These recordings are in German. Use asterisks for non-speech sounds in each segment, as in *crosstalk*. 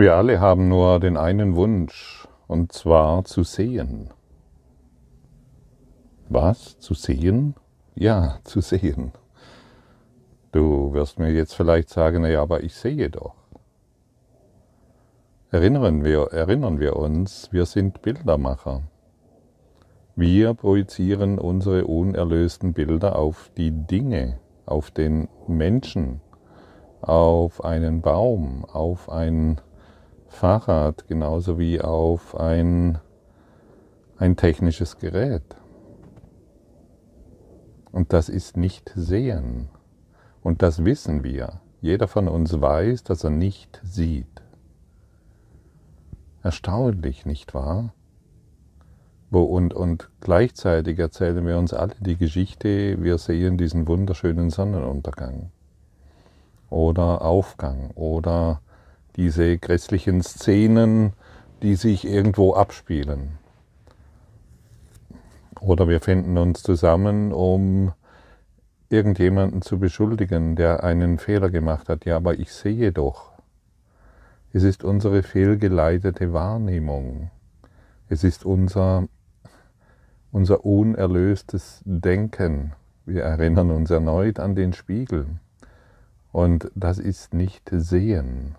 Wir alle haben nur den einen Wunsch, und zwar zu sehen. Was? Zu sehen? Ja, *laughs* zu sehen. Du wirst mir jetzt vielleicht sagen, ja, aber ich sehe doch. Erinnern wir, erinnern wir uns, wir sind Bildermacher. Wir projizieren unsere unerlösten Bilder auf die Dinge, auf den Menschen, auf einen Baum, auf ein Fahrrad genauso wie auf ein, ein technisches Gerät. Und das ist nicht sehen. Und das wissen wir. Jeder von uns weiß, dass er nicht sieht. Erstaunlich, nicht wahr? Und, und gleichzeitig erzählen wir uns alle die Geschichte, wir sehen diesen wunderschönen Sonnenuntergang oder Aufgang oder diese grässlichen Szenen, die sich irgendwo abspielen. Oder wir finden uns zusammen, um irgendjemanden zu beschuldigen, der einen Fehler gemacht hat. Ja, aber ich sehe doch. Es ist unsere fehlgeleitete Wahrnehmung. Es ist unser, unser unerlöstes Denken. Wir erinnern uns erneut an den Spiegel. Und das ist nicht Sehen.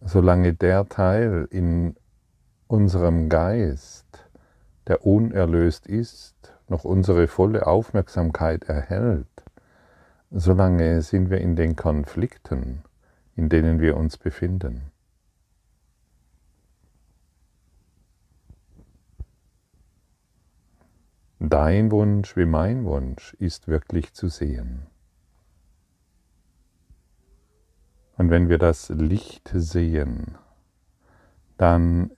Solange der Teil in unserem Geist, der unerlöst ist, noch unsere volle Aufmerksamkeit erhält, solange sind wir in den Konflikten, in denen wir uns befinden. Dein Wunsch wie mein Wunsch ist wirklich zu sehen. Wenn wir das Licht sehen, dann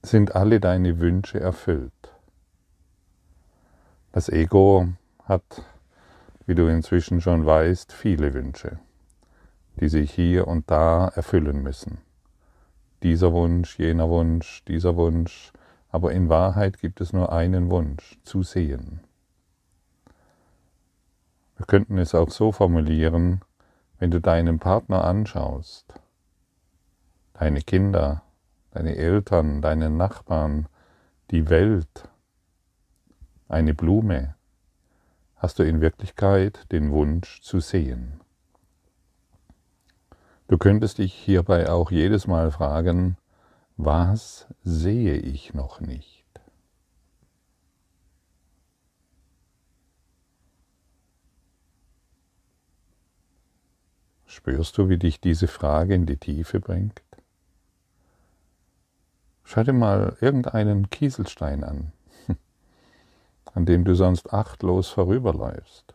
sind alle deine Wünsche erfüllt. Das Ego hat, wie du inzwischen schon weißt, viele Wünsche, die sich hier und da erfüllen müssen. Dieser Wunsch, jener Wunsch, dieser Wunsch, aber in Wahrheit gibt es nur einen Wunsch, zu sehen. Wir könnten es auch so formulieren, wenn du deinen Partner anschaust, deine Kinder, deine Eltern, deinen Nachbarn, die Welt, eine Blume, hast du in Wirklichkeit den Wunsch zu sehen. Du könntest dich hierbei auch jedes Mal fragen, was sehe ich noch nicht? Spürst du, wie dich diese Frage in die Tiefe bringt? Schau dir mal irgendeinen Kieselstein an, *laughs* an dem du sonst achtlos vorüberläufst.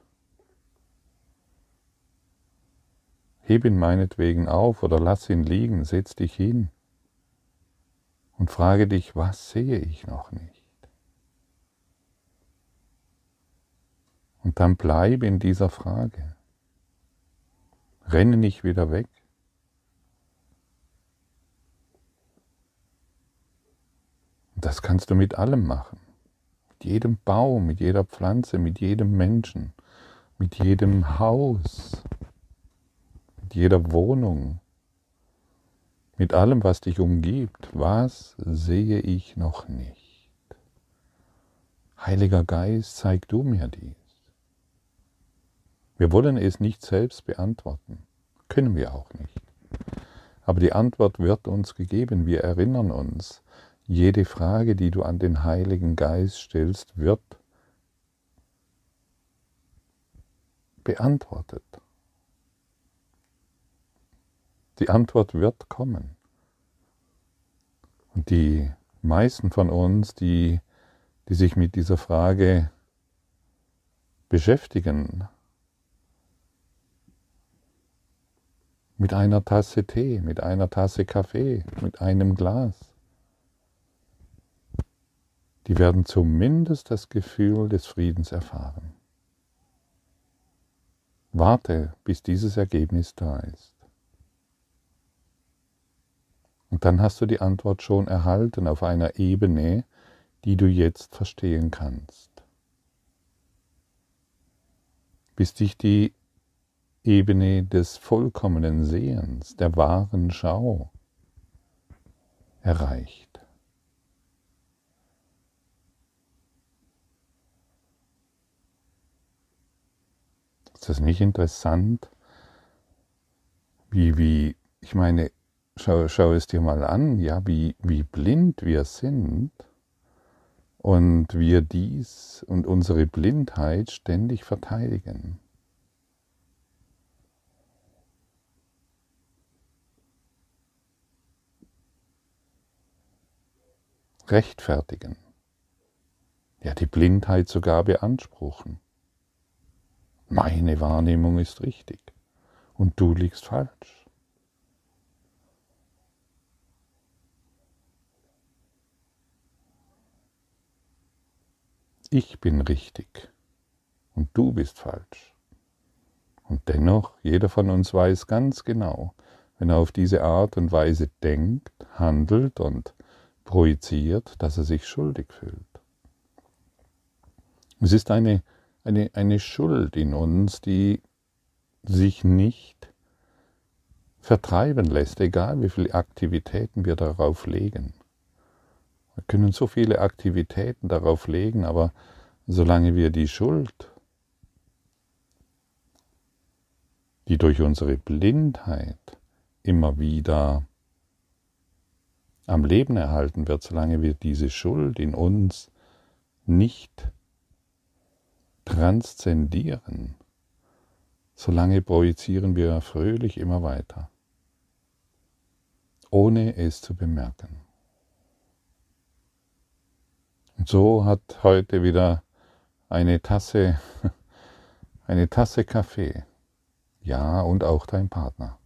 Heb ihn meinetwegen auf oder lass ihn liegen, setz dich hin und frage dich, was sehe ich noch nicht? Und dann bleib in dieser Frage. Renne nicht wieder weg. Das kannst du mit allem machen. Mit jedem Baum, mit jeder Pflanze, mit jedem Menschen, mit jedem Haus, mit jeder Wohnung, mit allem, was dich umgibt. Was sehe ich noch nicht? Heiliger Geist, zeig du mir dies. Wir wollen es nicht selbst beantworten, können wir auch nicht. Aber die Antwort wird uns gegeben. Wir erinnern uns, jede Frage, die du an den Heiligen Geist stellst, wird beantwortet. Die Antwort wird kommen. Und die meisten von uns, die, die sich mit dieser Frage beschäftigen, mit einer Tasse Tee, mit einer Tasse Kaffee, mit einem Glas. Die werden zumindest das Gefühl des Friedens erfahren. Warte, bis dieses Ergebnis da ist. Und dann hast du die Antwort schon erhalten auf einer Ebene, die du jetzt verstehen kannst. Bis dich die Ebene des vollkommenen Sehens, der wahren Schau erreicht. Ist das nicht interessant? Wie, wie, ich meine, schau, schau es dir mal an, ja, wie, wie blind wir sind und wir dies und unsere Blindheit ständig verteidigen. Rechtfertigen. Ja, die Blindheit sogar beanspruchen. Meine Wahrnehmung ist richtig und du liegst falsch. Ich bin richtig und du bist falsch. Und dennoch, jeder von uns weiß ganz genau, wenn er auf diese Art und Weise denkt, handelt und projiziert, dass er sich schuldig fühlt. Es ist eine, eine, eine Schuld in uns, die sich nicht vertreiben lässt, egal wie viele Aktivitäten wir darauf legen. Wir können so viele Aktivitäten darauf legen, aber solange wir die Schuld, die durch unsere Blindheit immer wieder am Leben erhalten wird, solange wir diese Schuld in uns nicht transzendieren, solange projizieren wir fröhlich immer weiter, ohne es zu bemerken. Und so hat heute wieder eine Tasse, *laughs* eine Tasse Kaffee, ja, und auch dein Partner,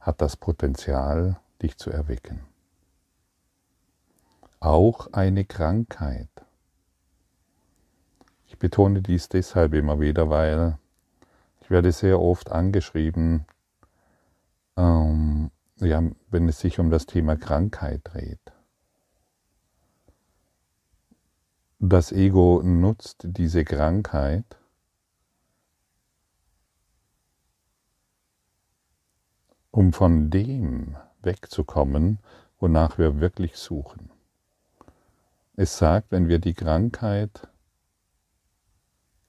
hat das Potenzial, dich zu erwecken auch eine Krankheit. Ich betone dies deshalb immer wieder, weil ich werde sehr oft angeschrieben, ähm, ja, wenn es sich um das Thema Krankheit dreht. Das Ego nutzt diese Krankheit, um von dem wegzukommen, wonach wir wirklich suchen. Es sagt, wenn wir die Krankheit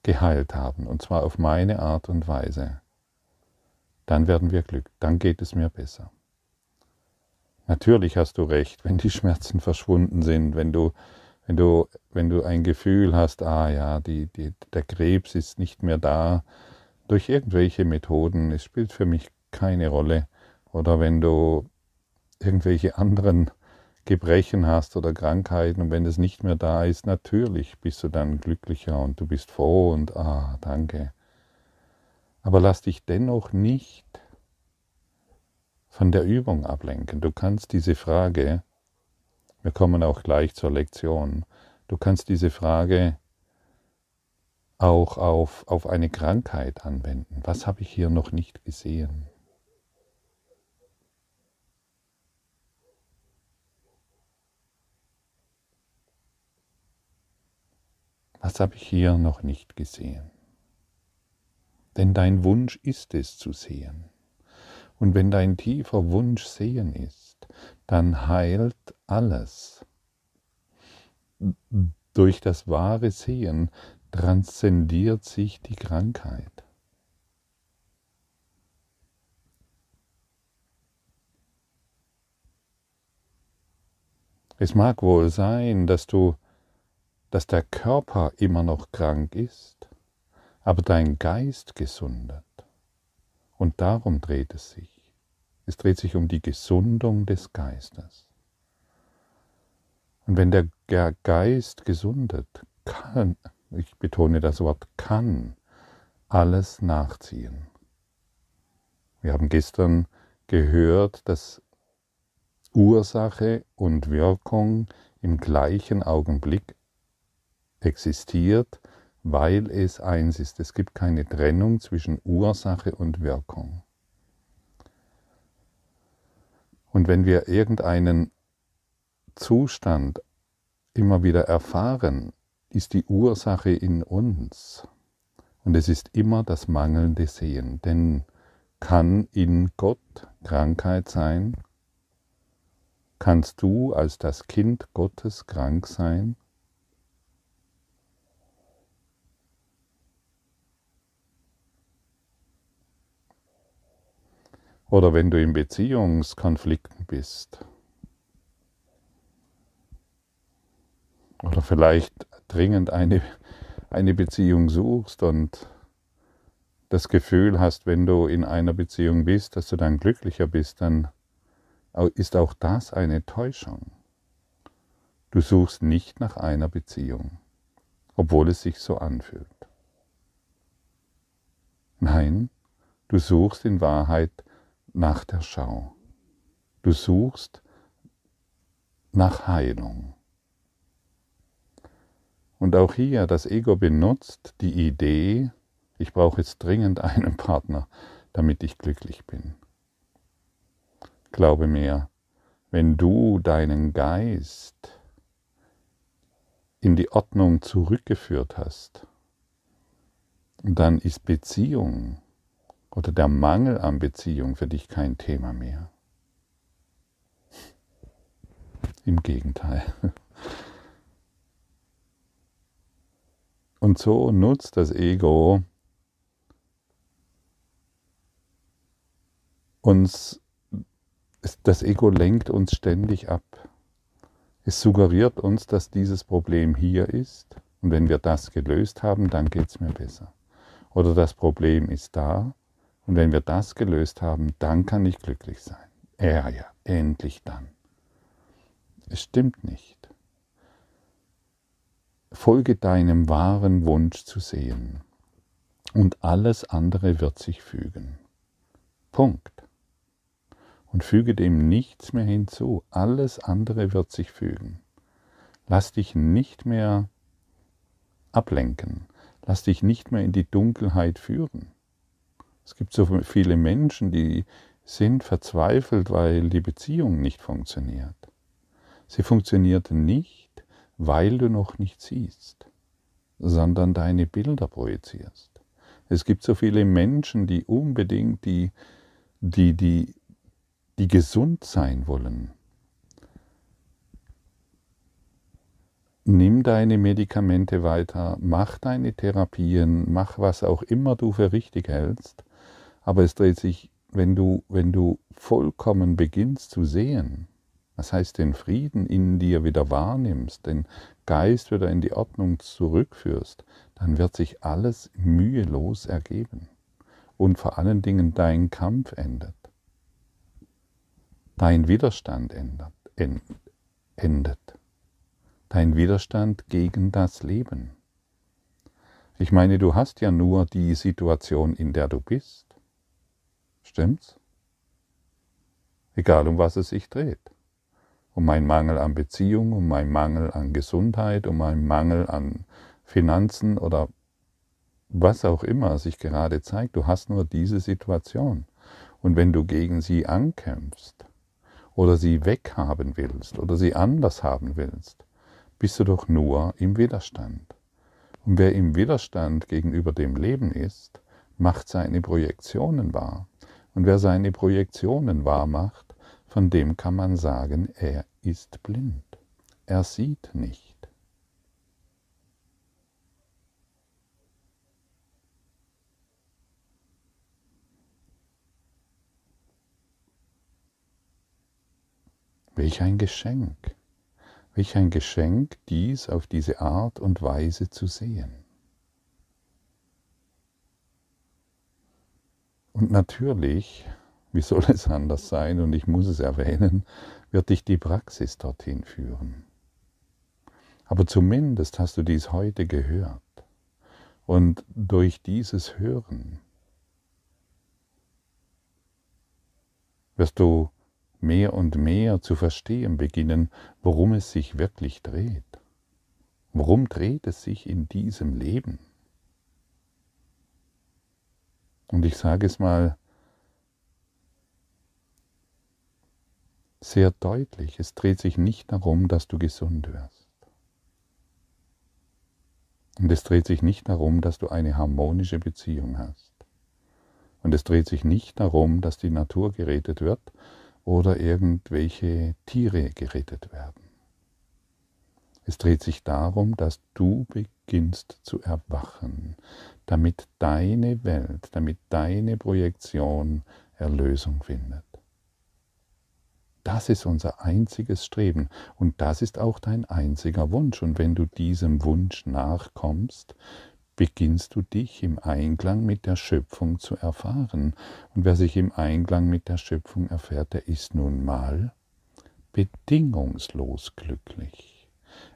geheilt haben, und zwar auf meine Art und Weise, dann werden wir Glück, dann geht es mir besser. Natürlich hast du recht, wenn die Schmerzen verschwunden sind, wenn du, wenn du, wenn du ein Gefühl hast, ah ja, die, die, der Krebs ist nicht mehr da, durch irgendwelche Methoden, es spielt für mich keine Rolle, oder wenn du irgendwelche anderen Gebrechen hast oder Krankheiten und wenn es nicht mehr da ist, natürlich bist du dann glücklicher und du bist froh und ah, danke. Aber lass dich dennoch nicht von der Übung ablenken. Du kannst diese Frage, wir kommen auch gleich zur Lektion, du kannst diese Frage auch auf, auf eine Krankheit anwenden. Was habe ich hier noch nicht gesehen? Was habe ich hier noch nicht gesehen? Denn dein Wunsch ist es zu sehen. Und wenn dein tiefer Wunsch sehen ist, dann heilt alles. Durch das wahre Sehen transzendiert sich die Krankheit. Es mag wohl sein, dass du dass der Körper immer noch krank ist, aber dein Geist gesundet. Und darum dreht es sich. Es dreht sich um die Gesundung des Geistes. Und wenn der Geist gesundet, kann, ich betone das Wort kann, alles nachziehen. Wir haben gestern gehört, dass Ursache und Wirkung im gleichen Augenblick existiert, weil es eins ist. Es gibt keine Trennung zwischen Ursache und Wirkung. Und wenn wir irgendeinen Zustand immer wieder erfahren, ist die Ursache in uns. Und es ist immer das mangelnde Sehen, denn kann in Gott Krankheit sein? Kannst du als das Kind Gottes krank sein? Oder wenn du in Beziehungskonflikten bist. Oder vielleicht dringend eine, eine Beziehung suchst und das Gefühl hast, wenn du in einer Beziehung bist, dass du dann glücklicher bist, dann ist auch das eine Täuschung. Du suchst nicht nach einer Beziehung, obwohl es sich so anfühlt. Nein, du suchst in Wahrheit nach der Schau. Du suchst nach Heilung. Und auch hier, das Ego benutzt die Idee, ich brauche jetzt dringend einen Partner, damit ich glücklich bin. Glaube mir, wenn du deinen Geist in die Ordnung zurückgeführt hast, dann ist Beziehung oder der Mangel an Beziehung für dich kein Thema mehr. Im Gegenteil. Und so nutzt das Ego uns, das Ego lenkt uns ständig ab. Es suggeriert uns, dass dieses Problem hier ist und wenn wir das gelöst haben, dann geht es mir besser. Oder das Problem ist da und wenn wir das gelöst haben, dann kann ich glücklich sein. Ja, ja, endlich dann. Es stimmt nicht. Folge deinem wahren Wunsch zu sehen und alles andere wird sich fügen. Punkt und füge dem nichts mehr hinzu. Alles andere wird sich fügen. Lass dich nicht mehr ablenken. Lass dich nicht mehr in die Dunkelheit führen. Es gibt so viele Menschen, die sind verzweifelt, weil die Beziehung nicht funktioniert. Sie funktioniert nicht, weil du noch nicht siehst, sondern deine Bilder projizierst. Es gibt so viele Menschen, die unbedingt die, die, die die gesund sein wollen. Nimm deine Medikamente weiter, mach deine Therapien, mach was auch immer du für richtig hältst, aber es dreht sich, wenn du, wenn du vollkommen beginnst zu sehen, das heißt den Frieden in dir wieder wahrnimmst, den Geist wieder in die Ordnung zurückführst, dann wird sich alles mühelos ergeben und vor allen Dingen dein Kampf endet dein Widerstand ändert, endet. Dein Widerstand gegen das Leben. Ich meine, du hast ja nur die Situation, in der du bist. Stimmt's? Egal um was es sich dreht. Um meinen Mangel an Beziehung, um meinen Mangel an Gesundheit, um meinen Mangel an Finanzen oder was auch immer sich gerade zeigt. Du hast nur diese Situation. Und wenn du gegen sie ankämpfst, oder sie weghaben willst oder sie anders haben willst, bist du doch nur im Widerstand. Und wer im Widerstand gegenüber dem Leben ist, macht seine Projektionen wahr. Und wer seine Projektionen wahr macht, von dem kann man sagen, er ist blind. Er sieht nicht. Welch ein Geschenk, welch ein Geschenk, dies auf diese Art und Weise zu sehen. Und natürlich, wie soll es anders sein, und ich muss es erwähnen, wird dich die Praxis dorthin führen. Aber zumindest hast du dies heute gehört. Und durch dieses Hören wirst du mehr und mehr zu verstehen beginnen, worum es sich wirklich dreht. Worum dreht es sich in diesem Leben? Und ich sage es mal sehr deutlich, es dreht sich nicht darum, dass du gesund wirst. Und es dreht sich nicht darum, dass du eine harmonische Beziehung hast. Und es dreht sich nicht darum, dass die Natur gerettet wird oder irgendwelche Tiere gerettet werden. Es dreht sich darum, dass du beginnst zu erwachen, damit deine Welt, damit deine Projektion Erlösung findet. Das ist unser einziges Streben und das ist auch dein einziger Wunsch. Und wenn du diesem Wunsch nachkommst, beginnst du dich im Einklang mit der Schöpfung zu erfahren. Und wer sich im Einklang mit der Schöpfung erfährt, der ist nun mal bedingungslos glücklich.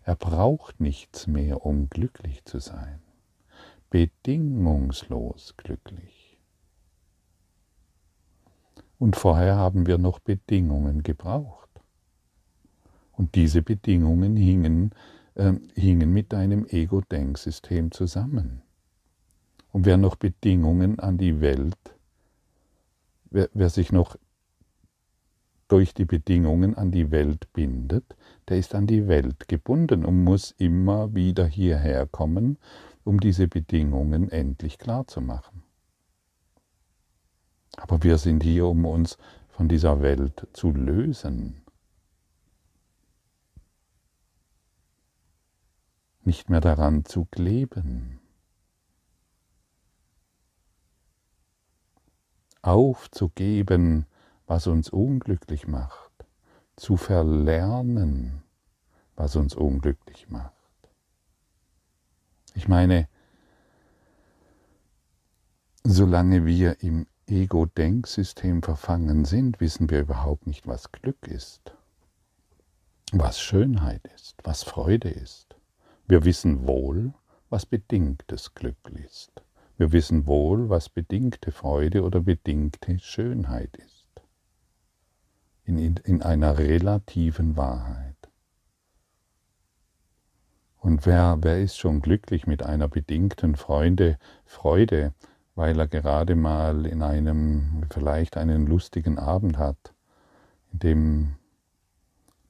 Er braucht nichts mehr, um glücklich zu sein. Bedingungslos glücklich. Und vorher haben wir noch Bedingungen gebraucht. Und diese Bedingungen hingen, äh, hingen mit deinem Ego-Denksystem zusammen. Und wer noch Bedingungen an die Welt, wer, wer sich noch durch die Bedingungen an die Welt bindet, der ist an die Welt gebunden und muss immer wieder hierher kommen, um diese Bedingungen endlich klar zu machen. Aber wir sind hier, um uns von dieser Welt zu lösen. Nicht mehr daran zu kleben. Aufzugeben, was uns unglücklich macht, zu verlernen, was uns unglücklich macht. Ich meine, solange wir im Ego-Denksystem verfangen sind, wissen wir überhaupt nicht, was Glück ist, was Schönheit ist, was Freude ist. Wir wissen wohl, was bedingtes Glück ist. Wir wissen wohl, was bedingte Freude oder bedingte Schönheit ist in, in einer relativen Wahrheit. Und wer, wer ist schon glücklich mit einer bedingten Freude, Freude, weil er gerade mal in einem, vielleicht einen lustigen Abend hat, in dem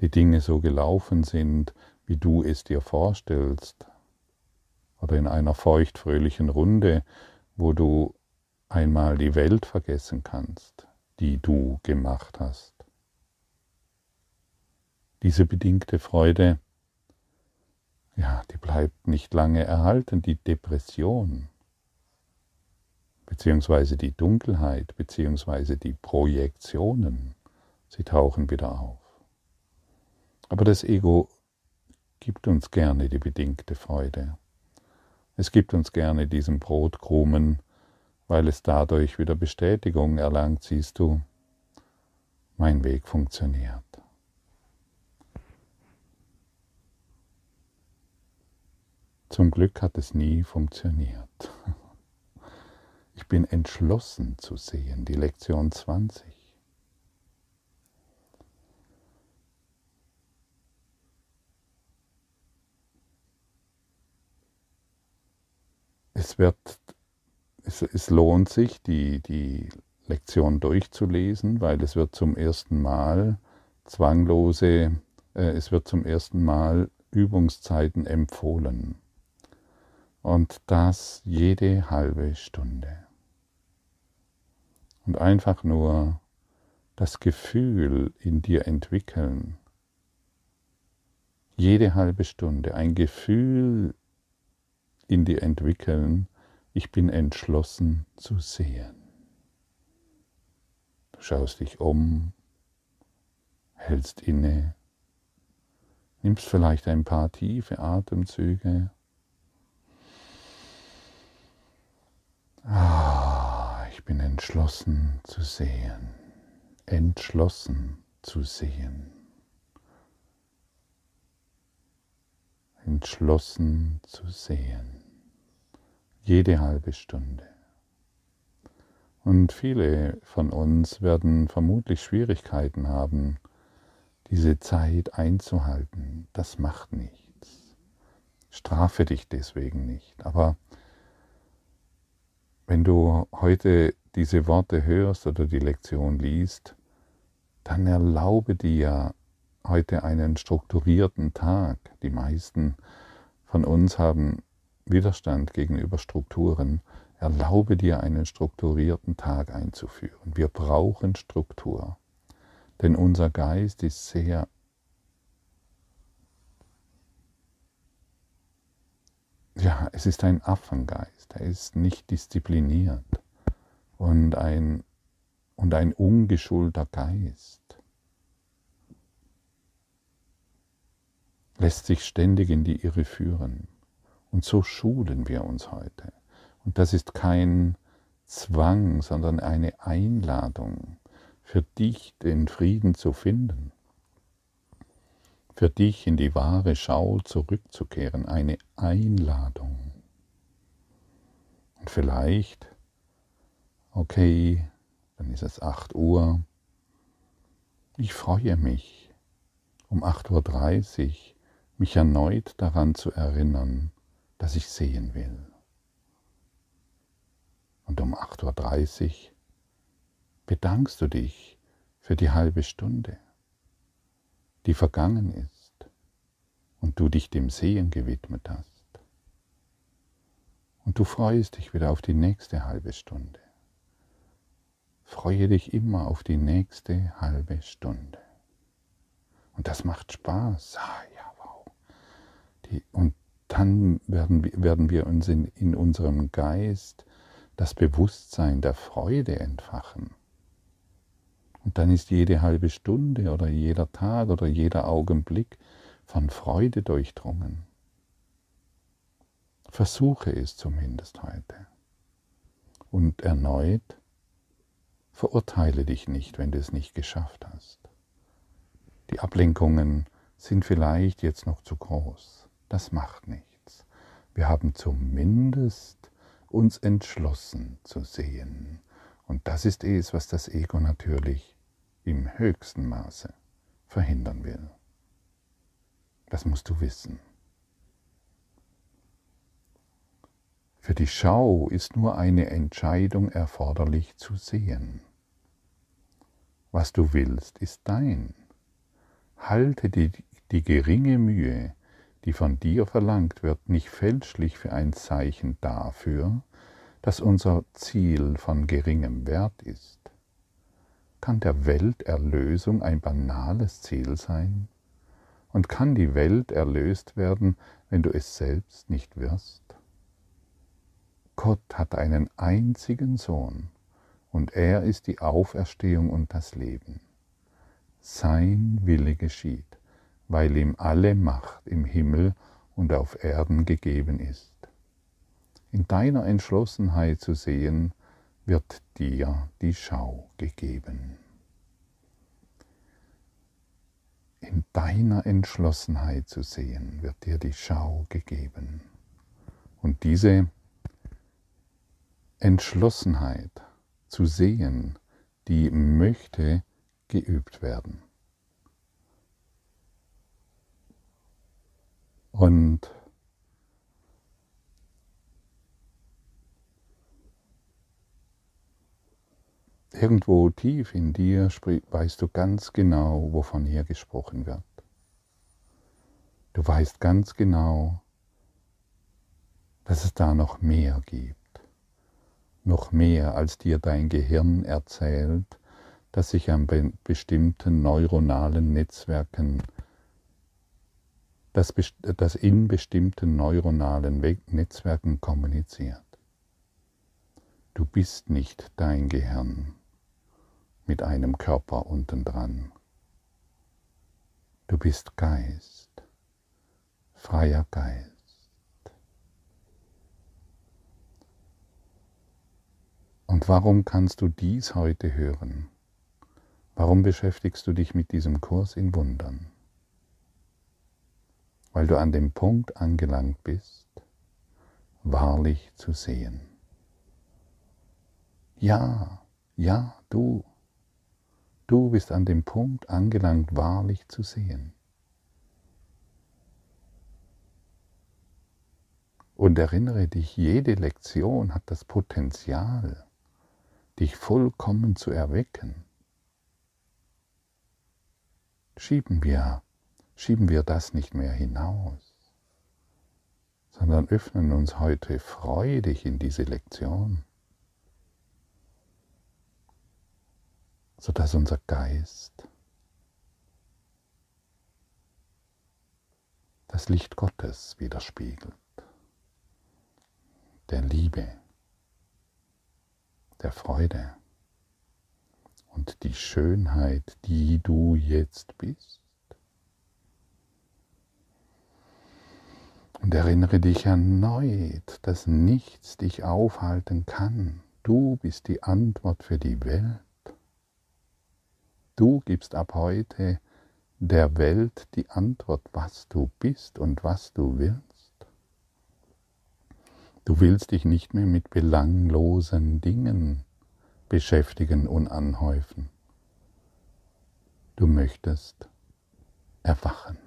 die Dinge so gelaufen sind, wie du es dir vorstellst, oder in einer feuchtfröhlichen Runde, wo du einmal die Welt vergessen kannst, die du gemacht hast diese bedingte Freude, ja, die bleibt nicht lange erhalten. Die Depression, beziehungsweise die Dunkelheit, beziehungsweise die Projektionen, sie tauchen wieder auf. Aber das Ego gibt uns gerne die bedingte Freude. Es gibt uns gerne diesen Brotkrumen, weil es dadurch wieder Bestätigung erlangt, siehst du, mein Weg funktioniert. Zum Glück hat es nie funktioniert. *laughs* Ich bin entschlossen zu sehen, die Lektion 20. Es, wird, es, es lohnt sich, die, die Lektion durchzulesen, weil es wird zum ersten Mal zwanglose, äh, es wird zum ersten Mal Übungszeiten empfohlen. Und das jede halbe Stunde. Und einfach nur das Gefühl in dir entwickeln. Jede halbe Stunde ein Gefühl in dir entwickeln, ich bin entschlossen zu sehen. Du schaust dich um, hältst inne, nimmst vielleicht ein paar tiefe Atemzüge Ah, ich bin entschlossen zu sehen, entschlossen zu sehen, entschlossen zu sehen, jede halbe Stunde. Und viele von uns werden vermutlich Schwierigkeiten haben, diese Zeit einzuhalten. Das macht nichts. Strafe dich deswegen nicht. Aber wenn du heute diese Worte hörst oder die Lektion liest, dann erlaube dir heute einen strukturierten Tag. Die meisten von uns haben Widerstand gegenüber Strukturen, erlaube dir einen strukturierten Tag einzuführen. Wir brauchen Struktur, denn unser Geist ist sehr ja, es ist ein Affengeist, er ist nicht diszipliniert und ein, und ein ungeschulter Geist. lässt sich ständig in die Irre führen. Und so schulen wir uns heute. Und das ist kein Zwang, sondern eine Einladung für dich, den Frieden zu finden, für dich in die wahre Schau zurückzukehren, eine Einladung. Und vielleicht, okay, dann ist es 8 Uhr, ich freue mich um 8.30 Uhr mich erneut daran zu erinnern, dass ich sehen will. Und um 8.30 Uhr bedankst du dich für die halbe Stunde, die vergangen ist und du dich dem Sehen gewidmet hast. Und du freust dich wieder auf die nächste halbe Stunde. Freue dich immer auf die nächste halbe Stunde. Und das macht Spaß. Ah, ja, und dann werden, werden wir uns in, in unserem Geist das Bewusstsein der Freude entfachen. Und dann ist jede halbe Stunde oder jeder Tag oder jeder Augenblick von Freude durchdrungen. Versuche es zumindest heute. Und erneut, verurteile dich nicht, wenn du es nicht geschafft hast. Die Ablenkungen sind vielleicht jetzt noch zu groß das macht nichts. Wir haben zumindest uns entschlossen zu sehen. Und das ist es, was das Ego natürlich im höchsten Maße verhindern will. Das musst du wissen. Für die Schau ist nur eine Entscheidung erforderlich zu sehen. Was du willst, ist dein. Halte die, die geringe Mühe, die von dir verlangt wird, nicht fälschlich für ein Zeichen dafür, dass unser Ziel von geringem Wert ist? Kann der Welterlösung ein banales Ziel sein? Und kann die Welt erlöst werden, wenn du es selbst nicht wirst? Gott hat einen einzigen Sohn, und er ist die Auferstehung und das Leben. Sein Wille geschieht weil ihm alle Macht im Himmel und auf Erden gegeben ist. In deiner Entschlossenheit zu sehen, wird dir die Schau gegeben. In deiner Entschlossenheit zu sehen, wird dir die Schau gegeben. Und diese Entschlossenheit zu sehen, die möchte geübt werden. Und irgendwo tief in dir weißt du ganz genau, wovon hier gesprochen wird. Du weißt ganz genau, dass es da noch mehr gibt. Noch mehr, als dir dein Gehirn erzählt, dass sich an bestimmten neuronalen Netzwerken das, das in bestimmten neuronalen Netzwerken kommuniziert. Du bist nicht dein Gehirn mit einem Körper unten dran. Du bist Geist, freier Geist. Und warum kannst du dies heute hören? Warum beschäftigst du dich mit diesem Kurs in Wundern? weil du an dem Punkt angelangt bist, wahrlich zu sehen. Ja, ja, du, du bist an dem Punkt angelangt, wahrlich zu sehen. Und erinnere dich, jede Lektion hat das Potenzial, dich vollkommen zu erwecken. Schieben wir schieben wir das nicht mehr hinaus, sondern öffnen uns heute freudig in diese Lektion, sodass unser Geist das Licht Gottes widerspiegelt, der Liebe, der Freude und die Schönheit, die du jetzt bist. Und erinnere dich erneut, dass nichts dich aufhalten kann. Du bist die Antwort für die Welt. Du gibst ab heute der Welt die Antwort, was du bist und was du willst. Du willst dich nicht mehr mit belanglosen Dingen beschäftigen und anhäufen. Du möchtest erwachen.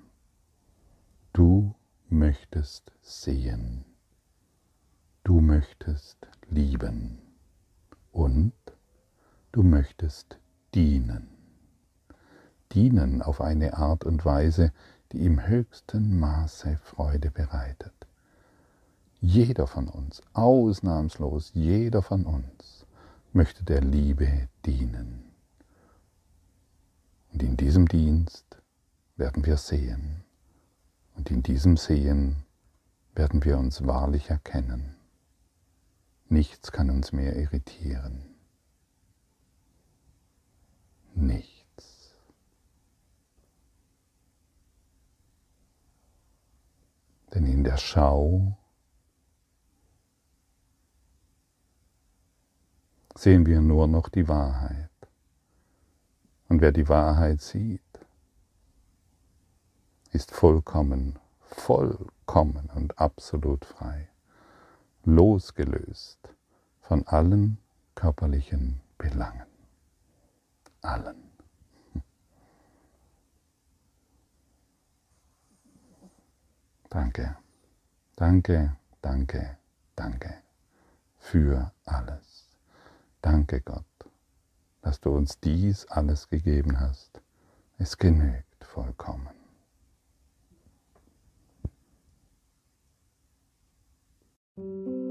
Du möchtest sehen. Du möchtest lieben. Und du möchtest dienen. Dienen auf eine Art und Weise, die im höchsten Maße Freude bereitet. Jeder von uns, ausnahmslos jeder von uns, möchte der Liebe dienen. Und in diesem Dienst werden wir sehen, und in diesem Sehen werden wir uns wahrlich erkennen. Nichts kann uns mehr irritieren. Nichts. Denn in der Schau sehen wir nur noch die Wahrheit. Und wer die Wahrheit sieht, ist vollkommen, vollkommen und absolut frei, losgelöst von allen körperlichen Belangen. Allen. *laughs* Danke, danke, danke, danke für alles. Danke Gott, dass du uns dies alles gegeben hast. Es genügt vollkommen. Musik